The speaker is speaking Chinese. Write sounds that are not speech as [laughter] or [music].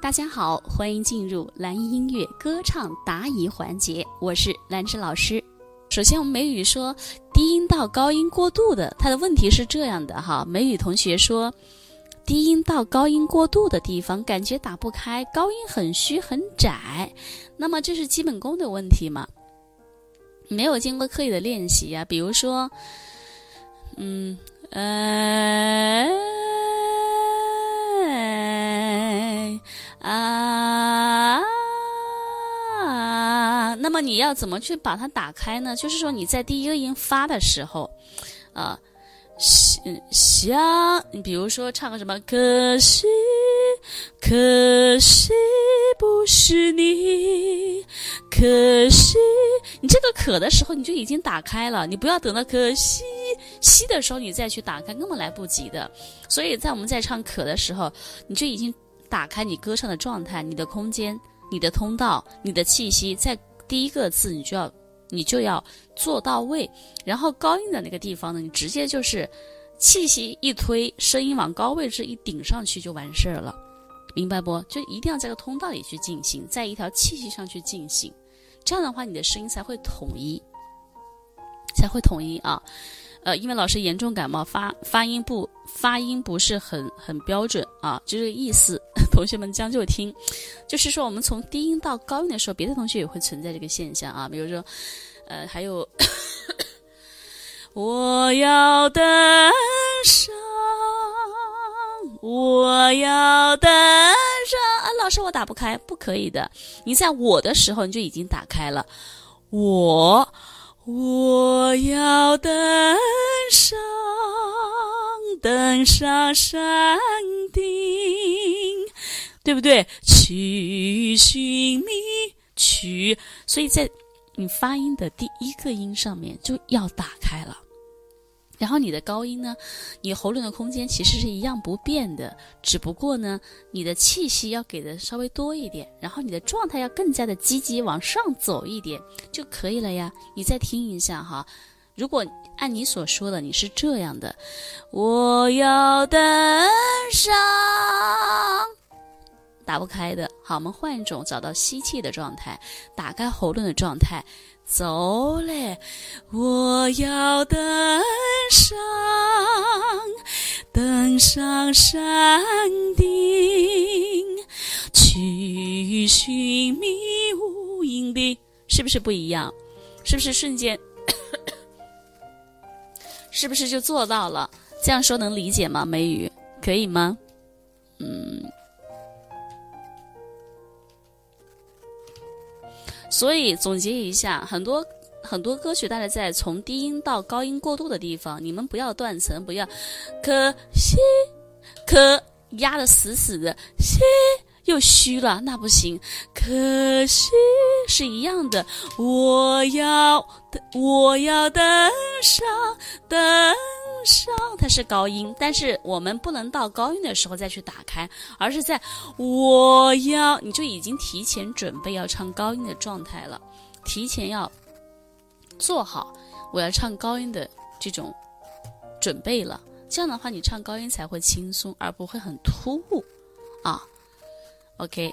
大家好，欢迎进入蓝音乐歌唱答疑环节，我是兰芝老师。首先，我们梅雨说低音到高音过渡的，他的问题是这样的哈。梅雨同学说，低音到高音过渡的地方感觉打不开，高音很虚很窄，那么这是基本功的问题吗？没有经过刻意的练习呀，比如说，嗯，呃。么你要怎么去把它打开呢？就是说你在第一个音发的时候，啊，想，你比如说唱个什么，可惜，可惜不是你，可惜，你这个可的时候你就已经打开了，你不要等到可惜吸的时候你再去打开，根本来不及的。所以在我们在唱可的时候，你就已经。打开你歌唱的状态，你的空间，你的通道，你的气息，在第一个字你就要，你就要做到位。然后高音的那个地方呢，你直接就是气息一推，声音往高位置一顶上去就完事儿了，明白不？就一定要在个通道里去进行，在一条气息上去进行，这样的话你的声音才会统一，才会统一啊。呃，因为老师严重感冒，发发音不发音不是很很标准啊，就这个意思。[laughs] 同学们将就听，就是说我们从低音到高音的时候，别的同学也会存在这个现象啊。比如说，呃，还有 [coughs] 我要登上，我要登上。啊，老师我打不开，不可以的。你在我的时候你就已经打开了，我。我要登上，登上山顶，对不对？去寻觅，去，所以在你发音的第一个音上面就要打开了。然后你的高音呢，你喉咙的空间其实是一样不变的，只不过呢，你的气息要给的稍微多一点，然后你的状态要更加的积极往上走一点就可以了呀。你再听一下哈，如果按你所说的你是这样的，我要登上，打不开的，好，我们换一种，找到吸气的状态，打开喉咙的状态。走嘞！我要登上，登上山顶，去寻觅无垠的，是不是不一样？是不是瞬间？是不是就做到了？这样说能理解吗？梅雨，可以吗？嗯。所以总结一下，很多很多歌曲，大家在从低音到高音过渡的地方，你们不要断层，不要可惜，可压的死死的，西又虚了，那不行。可惜是一样的，我要我要登上登。上它是高音，但是我们不能到高音的时候再去打开，而是在我要你就已经提前准备要唱高音的状态了，提前要做好我要唱高音的这种准备了。这样的话，你唱高音才会轻松，而不会很突兀啊。OK。